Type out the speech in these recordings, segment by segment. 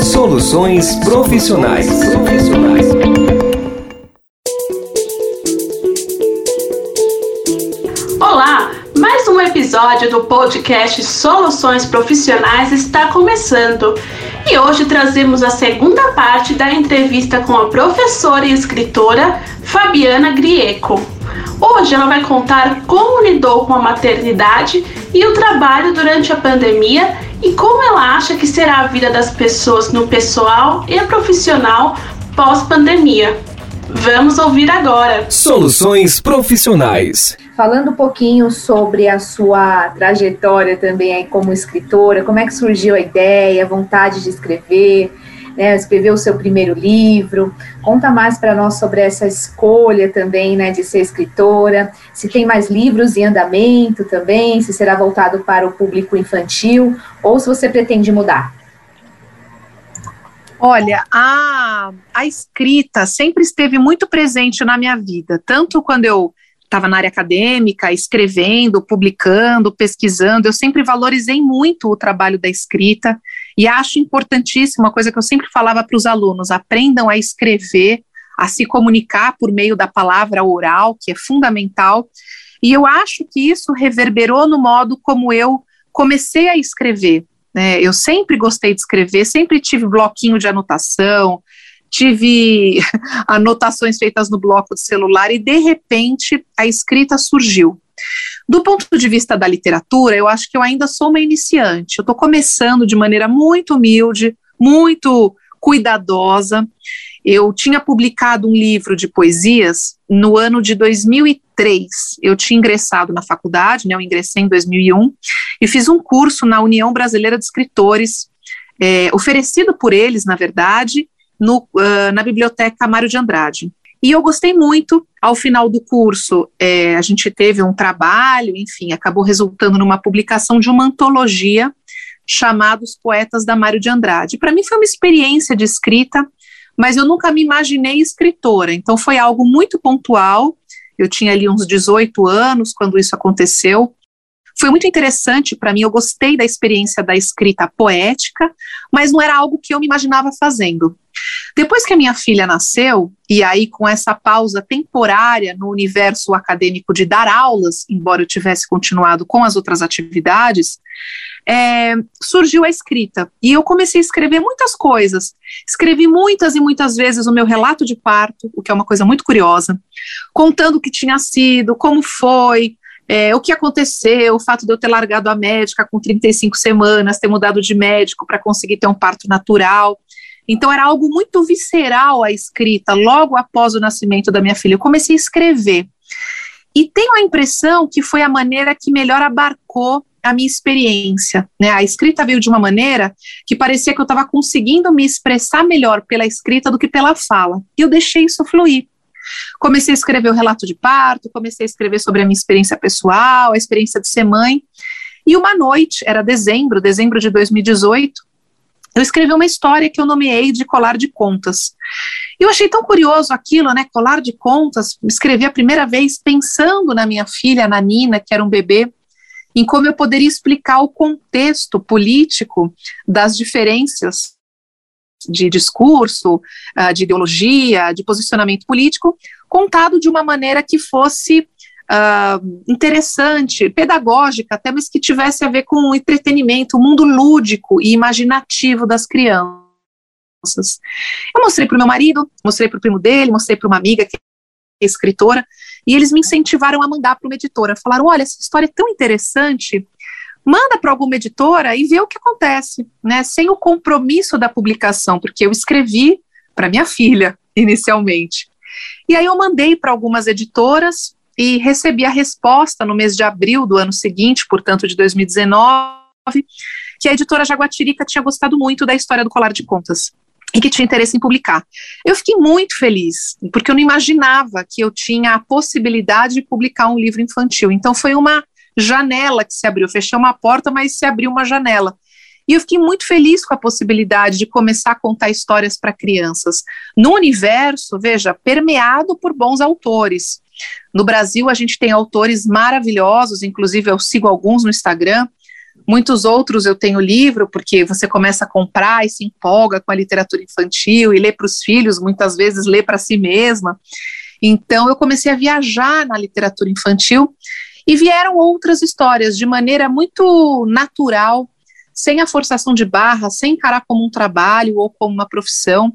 Soluções profissionais. Olá, mais um episódio do podcast Soluções Profissionais está começando. E hoje trazemos a segunda parte da entrevista com a professora e escritora Fabiana Grieco. Hoje ela vai contar como lidou com a maternidade e o trabalho durante a pandemia e como ela acha que será a vida das pessoas no pessoal e profissional pós-pandemia. Vamos ouvir agora. Soluções profissionais. Falando um pouquinho sobre a sua trajetória também aí como escritora, como é que surgiu a ideia, a vontade de escrever, né, escrever o seu primeiro livro. Conta mais para nós sobre essa escolha também, né, de ser escritora. Se tem mais livros em andamento também, se será voltado para o público infantil ou se você pretende mudar. Olha, a, a escrita sempre esteve muito presente na minha vida, tanto quando eu estava na área acadêmica, escrevendo, publicando, pesquisando, eu sempre valorizei muito o trabalho da escrita e acho importantíssimo, uma coisa que eu sempre falava para os alunos: aprendam a escrever, a se comunicar por meio da palavra oral, que é fundamental. E eu acho que isso reverberou no modo como eu comecei a escrever. Né? Eu sempre gostei de escrever, sempre tive bloquinho de anotação, tive anotações feitas no bloco de celular e, de repente, a escrita surgiu. Do ponto de vista da literatura, eu acho que eu ainda sou uma iniciante. Eu estou começando de maneira muito humilde, muito cuidadosa. Eu tinha publicado um livro de poesias no ano de 2003. Eu tinha ingressado na faculdade, né, eu ingressei em 2001, e fiz um curso na União Brasileira de Escritores, é, oferecido por eles, na verdade, no, uh, na Biblioteca Mário de Andrade. E eu gostei muito. Ao final do curso, é, a gente teve um trabalho, enfim, acabou resultando numa publicação de uma antologia chamada Os Poetas da Mário de Andrade. Para mim foi uma experiência de escrita, mas eu nunca me imaginei escritora, então foi algo muito pontual. Eu tinha ali uns 18 anos quando isso aconteceu. Foi muito interessante para mim, eu gostei da experiência da escrita poética, mas não era algo que eu me imaginava fazendo. Depois que a minha filha nasceu, e aí com essa pausa temporária no universo acadêmico de dar aulas, embora eu tivesse continuado com as outras atividades, é, surgiu a escrita. E eu comecei a escrever muitas coisas. Escrevi muitas e muitas vezes o meu relato de parto, o que é uma coisa muito curiosa, contando o que tinha sido, como foi, é, o que aconteceu, o fato de eu ter largado a médica com 35 semanas, ter mudado de médico para conseguir ter um parto natural. Então era algo muito visceral a escrita, logo após o nascimento da minha filha. Eu comecei a escrever. E tenho a impressão que foi a maneira que melhor abarcou a minha experiência. Né? A escrita veio de uma maneira que parecia que eu estava conseguindo me expressar melhor pela escrita do que pela fala. E eu deixei isso fluir. Comecei a escrever o relato de parto, comecei a escrever sobre a minha experiência pessoal, a experiência de ser mãe. E uma noite, era dezembro, dezembro de 2018, eu escrevi uma história que eu nomeei de Colar de Contas. E eu achei tão curioso aquilo, né? Colar de Contas, escrevi a primeira vez pensando na minha filha, na Nina, que era um bebê, em como eu poderia explicar o contexto político das diferenças de discurso, ah, de ideologia, de posicionamento político, contado de uma maneira que fosse uh, interessante, pedagógica, até mas que tivesse a ver com o entretenimento, o mundo lúdico e imaginativo das crianças. Eu mostrei para o meu marido, mostrei para o primo dele, mostrei para uma amiga que é escritora, e eles me incentivaram a mandar para uma editora. Falaram: olha, essa história é tão interessante, manda para alguma editora e vê o que acontece, né? Sem o compromisso da publicação, porque eu escrevi para minha filha inicialmente. E aí eu mandei para algumas editoras, e recebi a resposta no mês de abril do ano seguinte, portanto de 2019, que a editora Jaguatirica tinha gostado muito da história do colar de contas e que tinha interesse em publicar. Eu fiquei muito feliz, porque eu não imaginava que eu tinha a possibilidade de publicar um livro infantil. Então foi uma janela que se abriu. Fechei uma porta, mas se abriu uma janela. E eu fiquei muito feliz com a possibilidade de começar a contar histórias para crianças, no universo, veja, permeado por bons autores. No Brasil, a gente tem autores maravilhosos, inclusive eu sigo alguns no Instagram, Muitos outros eu tenho livro, porque você começa a comprar e se empolga com a literatura infantil e lê para os filhos, muitas vezes lê para si mesma. Então eu comecei a viajar na literatura infantil e vieram outras histórias de maneira muito natural, sem a forçação de barra, sem encarar como um trabalho ou como uma profissão.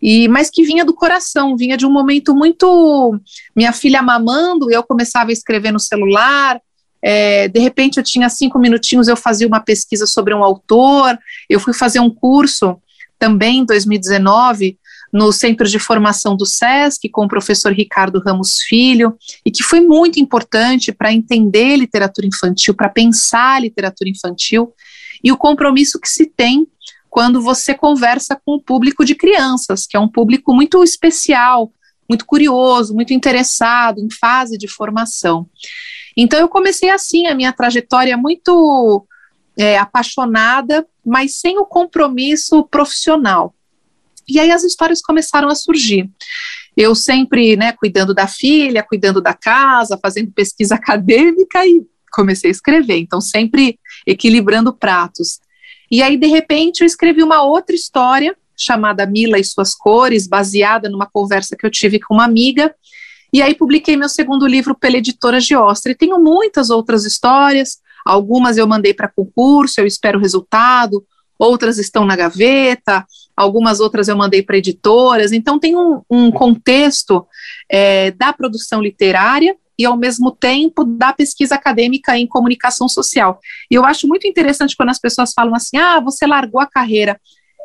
E, mas que vinha do coração, vinha de um momento muito. Minha filha mamando, eu começava a escrever no celular, é, de repente eu tinha cinco minutinhos, eu fazia uma pesquisa sobre um autor, eu fui fazer um curso também em 2019 no Centro de Formação do SESC com o professor Ricardo Ramos Filho, e que foi muito importante para entender literatura infantil, para pensar literatura infantil, e o compromisso que se tem quando você conversa com o público de crianças, que é um público muito especial, muito curioso, muito interessado, em fase de formação. Então eu comecei assim a minha trajetória muito é, apaixonada, mas sem o compromisso profissional. E aí as histórias começaram a surgir. Eu sempre, né, cuidando da filha, cuidando da casa, fazendo pesquisa acadêmica e comecei a escrever. Então sempre equilibrando pratos. E aí de repente eu escrevi uma outra história chamada Mila e suas cores, baseada numa conversa que eu tive com uma amiga e aí publiquei meu segundo livro pela editora Giostra. E tenho muitas outras histórias, algumas eu mandei para concurso, eu espero o resultado, outras estão na gaveta, algumas outras eu mandei para editoras. Então tem um, um contexto é, da produção literária e ao mesmo tempo da pesquisa acadêmica em comunicação social. E eu acho muito interessante quando as pessoas falam assim: ah, você largou a carreira.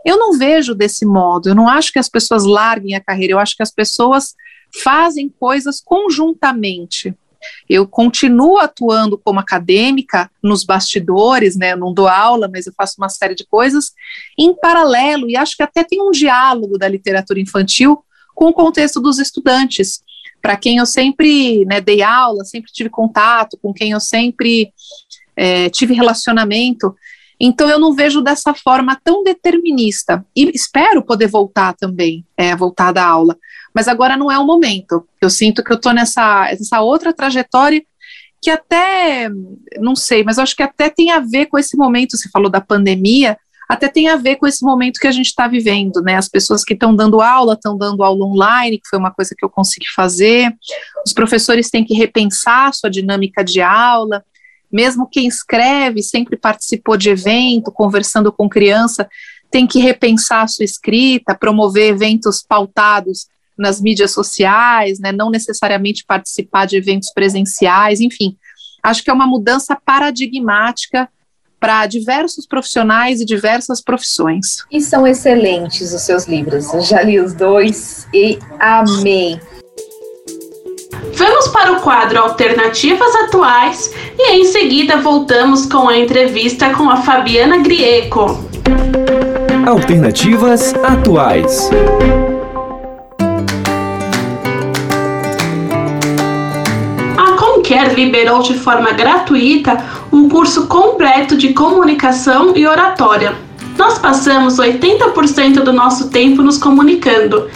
Eu não vejo desse modo, eu não acho que as pessoas larguem a carreira, eu acho que as pessoas fazem coisas conjuntamente. Eu continuo atuando como acadêmica nos bastidores, né? Eu não dou aula, mas eu faço uma série de coisas em paralelo, e acho que até tem um diálogo da literatura infantil com o contexto dos estudantes, para quem eu sempre né, dei aula, sempre tive contato, com quem eu sempre é, tive relacionamento. Então eu não vejo dessa forma tão determinista. E espero poder voltar também, é, voltar da aula mas agora não é o momento. Eu sinto que eu estou nessa, nessa outra trajetória que até, não sei, mas acho que até tem a ver com esse momento, você falou da pandemia, até tem a ver com esse momento que a gente está vivendo, né? As pessoas que estão dando aula, estão dando aula online, que foi uma coisa que eu consegui fazer. Os professores têm que repensar a sua dinâmica de aula. Mesmo quem escreve, sempre participou de evento, conversando com criança, tem que repensar a sua escrita, promover eventos pautados nas mídias sociais, né, não necessariamente participar de eventos presenciais, enfim. Acho que é uma mudança paradigmática para diversos profissionais e diversas profissões. E são excelentes os seus livros. Eu já li os dois e amei. Vamos para o quadro Alternativas Atuais e em seguida voltamos com a entrevista com a Fabiana Grieco. Alternativas Atuais. Quer liberou de forma gratuita um curso completo de comunicação e oratória. Nós passamos 80% do nosso tempo nos comunicando.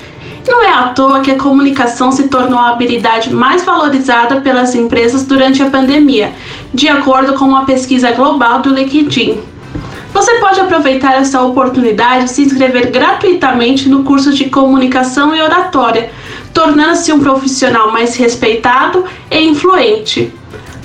Não é à toa que a comunicação se tornou a habilidade mais valorizada pelas empresas durante a pandemia, de acordo com uma pesquisa global do LinkedIn. Você pode aproveitar essa oportunidade e se inscrever gratuitamente no curso de comunicação e oratória tornando-se um profissional mais respeitado e influente.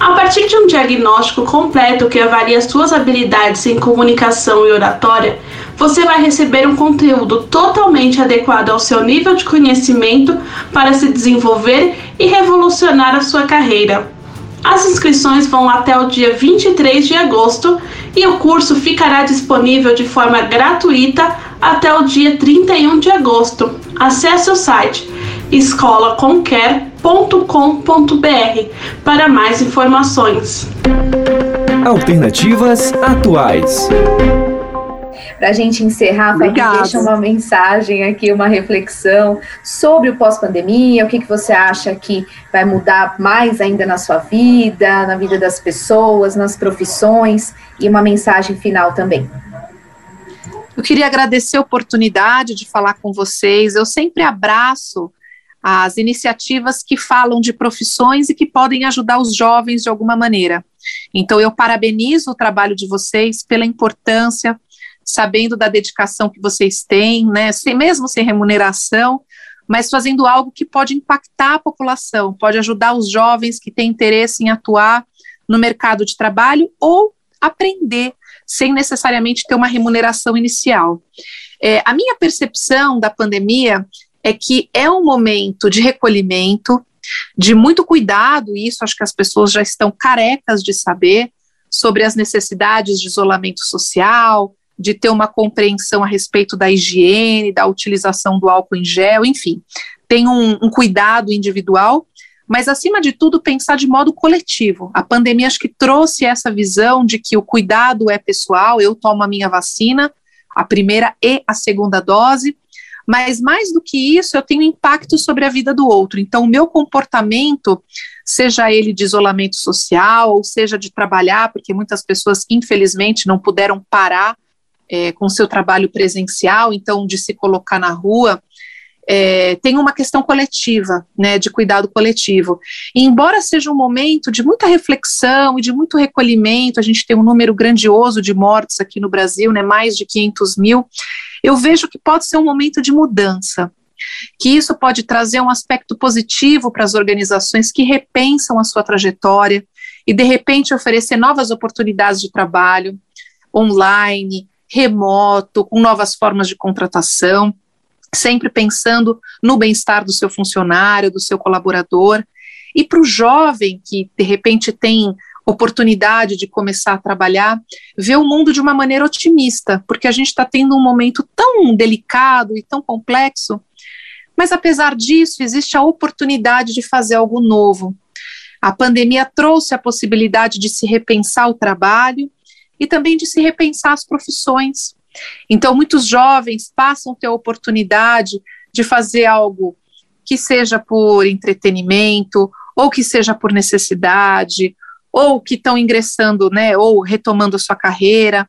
A partir de um diagnóstico completo que avalia suas habilidades em comunicação e oratória, você vai receber um conteúdo totalmente adequado ao seu nível de conhecimento para se desenvolver e revolucionar a sua carreira. As inscrições vão até o dia 23 de agosto e o curso ficará disponível de forma gratuita até o dia 31 de agosto. Acesse o site escolaconquer.com.br para mais informações. Alternativas atuais. Para a gente encerrar, Fabi, deixa uma mensagem aqui, uma reflexão sobre o pós-pandemia, o que, que você acha que vai mudar mais ainda na sua vida, na vida das pessoas, nas profissões, e uma mensagem final também. Eu queria agradecer a oportunidade de falar com vocês. Eu sempre abraço as iniciativas que falam de profissões e que podem ajudar os jovens de alguma maneira. Então, eu parabenizo o trabalho de vocês pela importância, sabendo da dedicação que vocês têm, né, sem, mesmo sem remuneração, mas fazendo algo que pode impactar a população, pode ajudar os jovens que têm interesse em atuar no mercado de trabalho ou aprender sem necessariamente ter uma remuneração inicial. É, a minha percepção da pandemia é que é um momento de recolhimento, de muito cuidado, isso acho que as pessoas já estão carecas de saber, sobre as necessidades de isolamento social, de ter uma compreensão a respeito da higiene, da utilização do álcool em gel, enfim, tem um, um cuidado individual, mas acima de tudo pensar de modo coletivo. A pandemia acho que trouxe essa visão de que o cuidado é pessoal, eu tomo a minha vacina, a primeira e a segunda dose, mas mais do que isso, eu tenho impacto sobre a vida do outro. Então, o meu comportamento, seja ele de isolamento social, ou seja de trabalhar, porque muitas pessoas, infelizmente, não puderam parar é, com seu trabalho presencial, então, de se colocar na rua, é, tem uma questão coletiva, né, de cuidado coletivo. E embora seja um momento de muita reflexão e de muito recolhimento, a gente tem um número grandioso de mortes aqui no Brasil, né, mais de 500 mil, eu vejo que pode ser um momento de mudança, que isso pode trazer um aspecto positivo para as organizações que repensam a sua trajetória e, de repente, oferecer novas oportunidades de trabalho online, remoto, com novas formas de contratação sempre pensando no bem-estar do seu funcionário, do seu colaborador. E para o jovem que, de repente, tem oportunidade de começar a trabalhar, ver o mundo de uma maneira otimista, porque a gente está tendo um momento tão delicado e tão complexo, mas apesar disso, existe a oportunidade de fazer algo novo. A pandemia trouxe a possibilidade de se repensar o trabalho e também de se repensar as profissões. Então, muitos jovens passam a ter a oportunidade de fazer algo que seja por entretenimento, ou que seja por necessidade, ou que estão ingressando, né, ou retomando a sua carreira,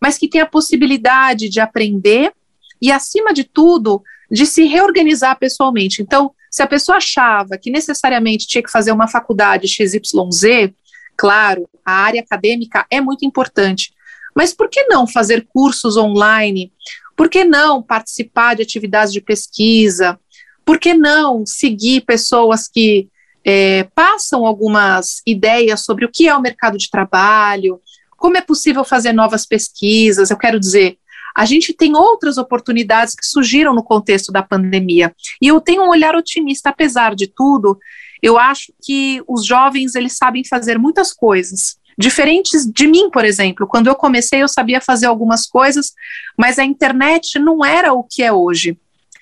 mas que tem a possibilidade de aprender e, acima de tudo, de se reorganizar pessoalmente. Então, se a pessoa achava que necessariamente tinha que fazer uma faculdade XYZ, claro, a área acadêmica é muito importante, mas por que não fazer cursos online? Por que não participar de atividades de pesquisa? Por que não seguir pessoas que é, passam algumas ideias sobre o que é o mercado de trabalho? Como é possível fazer novas pesquisas? Eu quero dizer, a gente tem outras oportunidades que surgiram no contexto da pandemia. E eu tenho um olhar otimista, apesar de tudo, eu acho que os jovens eles sabem fazer muitas coisas. Diferentes de mim, por exemplo, quando eu comecei eu sabia fazer algumas coisas, mas a internet não era o que é hoje.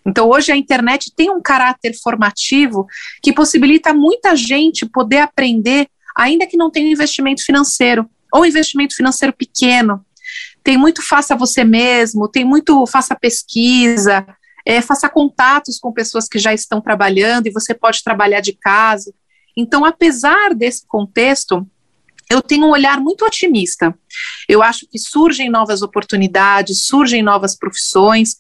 Então, hoje a internet tem um caráter formativo que possibilita muita gente poder aprender, ainda que não tenha investimento financeiro, ou investimento financeiro pequeno. Tem muito faça você mesmo, tem muito faça pesquisa, é, faça contatos com pessoas que já estão trabalhando e você pode trabalhar de casa. Então, apesar desse contexto, eu tenho um olhar muito otimista. Eu acho que surgem novas oportunidades, surgem novas profissões,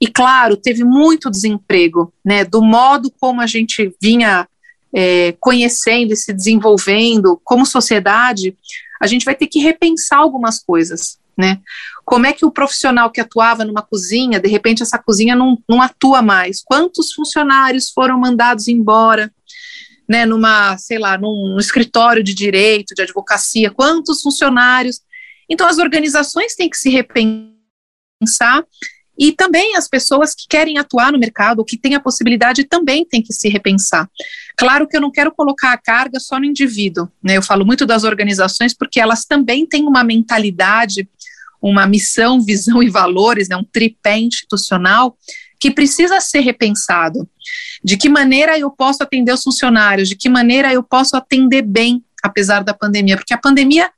e claro, teve muito desemprego, né? Do modo como a gente vinha é, conhecendo e se desenvolvendo como sociedade, a gente vai ter que repensar algumas coisas, né? Como é que o profissional que atuava numa cozinha, de repente essa cozinha não, não atua mais? Quantos funcionários foram mandados embora? Né, numa, sei lá, num escritório de direito, de advocacia, quantos funcionários. Então, as organizações têm que se repensar e também as pessoas que querem atuar no mercado, que têm a possibilidade, também têm que se repensar. Claro que eu não quero colocar a carga só no indivíduo, né? Eu falo muito das organizações porque elas também têm uma mentalidade, uma missão, visão e valores, né? Um tripé institucional que precisa ser repensado. De que maneira eu posso atender os funcionários? De que maneira eu posso atender bem, apesar da pandemia? Porque a pandemia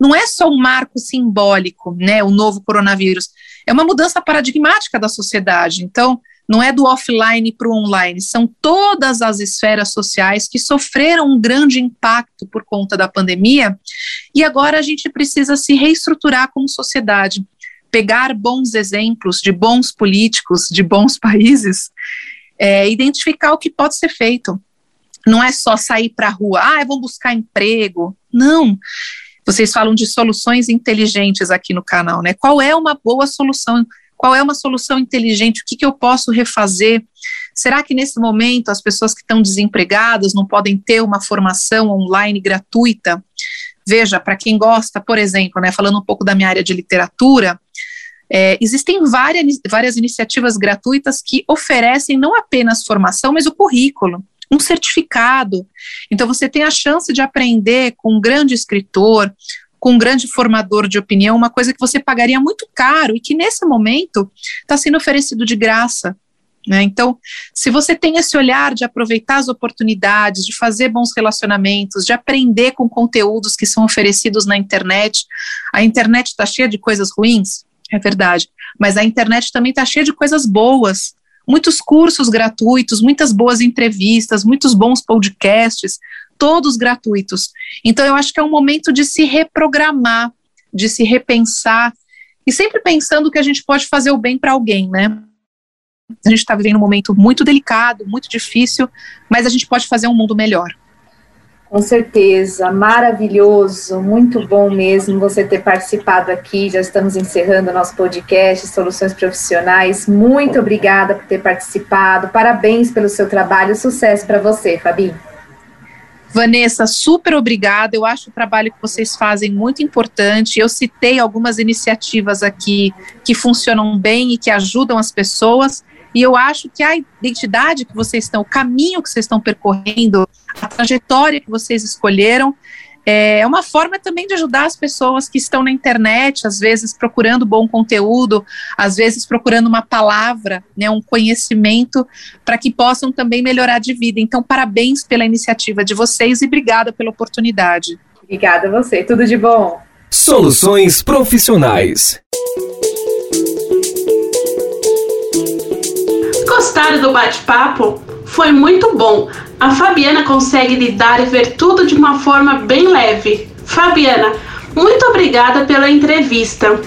não é só um marco simbólico, né, o novo coronavírus, é uma mudança paradigmática da sociedade. Então, não é do offline para o online, são todas as esferas sociais que sofreram um grande impacto por conta da pandemia, e agora a gente precisa se reestruturar como sociedade, pegar bons exemplos de bons políticos, de bons países é, identificar o que pode ser feito. não é só sair para a rua, ah, vou buscar emprego. Não. Vocês falam de soluções inteligentes aqui no canal, né? Qual é uma boa solução? Qual é uma solução inteligente? O que, que eu posso refazer? Será que nesse momento as pessoas que estão desempregadas não podem ter uma formação online gratuita? Veja, para quem gosta, por exemplo, né, falando um pouco da minha área de literatura, é, existem várias, várias iniciativas gratuitas que oferecem não apenas formação, mas o currículo um certificado. Então, você tem a chance de aprender com um grande escritor, com um grande formador de opinião, uma coisa que você pagaria muito caro e que nesse momento está sendo oferecido de graça. Né? Então, se você tem esse olhar de aproveitar as oportunidades, de fazer bons relacionamentos, de aprender com conteúdos que são oferecidos na internet, a internet está cheia de coisas ruins, é verdade, mas a internet também está cheia de coisas boas muitos cursos gratuitos, muitas boas entrevistas, muitos bons podcasts, todos gratuitos. Então, eu acho que é um momento de se reprogramar, de se repensar e sempre pensando que a gente pode fazer o bem para alguém, né? A gente está vivendo um momento muito delicado, muito difícil, mas a gente pode fazer um mundo melhor. Com certeza, maravilhoso, muito bom mesmo você ter participado aqui. Já estamos encerrando o nosso podcast Soluções Profissionais. Muito obrigada por ter participado. Parabéns pelo seu trabalho. Sucesso para você, Fabi. Vanessa, super obrigada. Eu acho o trabalho que vocês fazem muito importante. Eu citei algumas iniciativas aqui que funcionam bem e que ajudam as pessoas. E eu acho que a identidade que vocês estão, o caminho que vocês estão percorrendo, a trajetória que vocês escolheram, é uma forma também de ajudar as pessoas que estão na internet, às vezes procurando bom conteúdo, às vezes procurando uma palavra, né, um conhecimento, para que possam também melhorar de vida. Então, parabéns pela iniciativa de vocês e obrigada pela oportunidade. Obrigada a você, tudo de bom. Soluções profissionais. Gostaram do bate-papo? Foi muito bom. A Fabiana consegue lidar e ver tudo de uma forma bem leve. Fabiana, muito obrigada pela entrevista.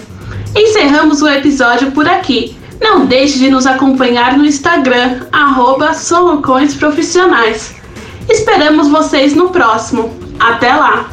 Encerramos o episódio por aqui. Não deixe de nos acompanhar no Instagram, arroba Profissionais. Esperamos vocês no próximo. Até lá!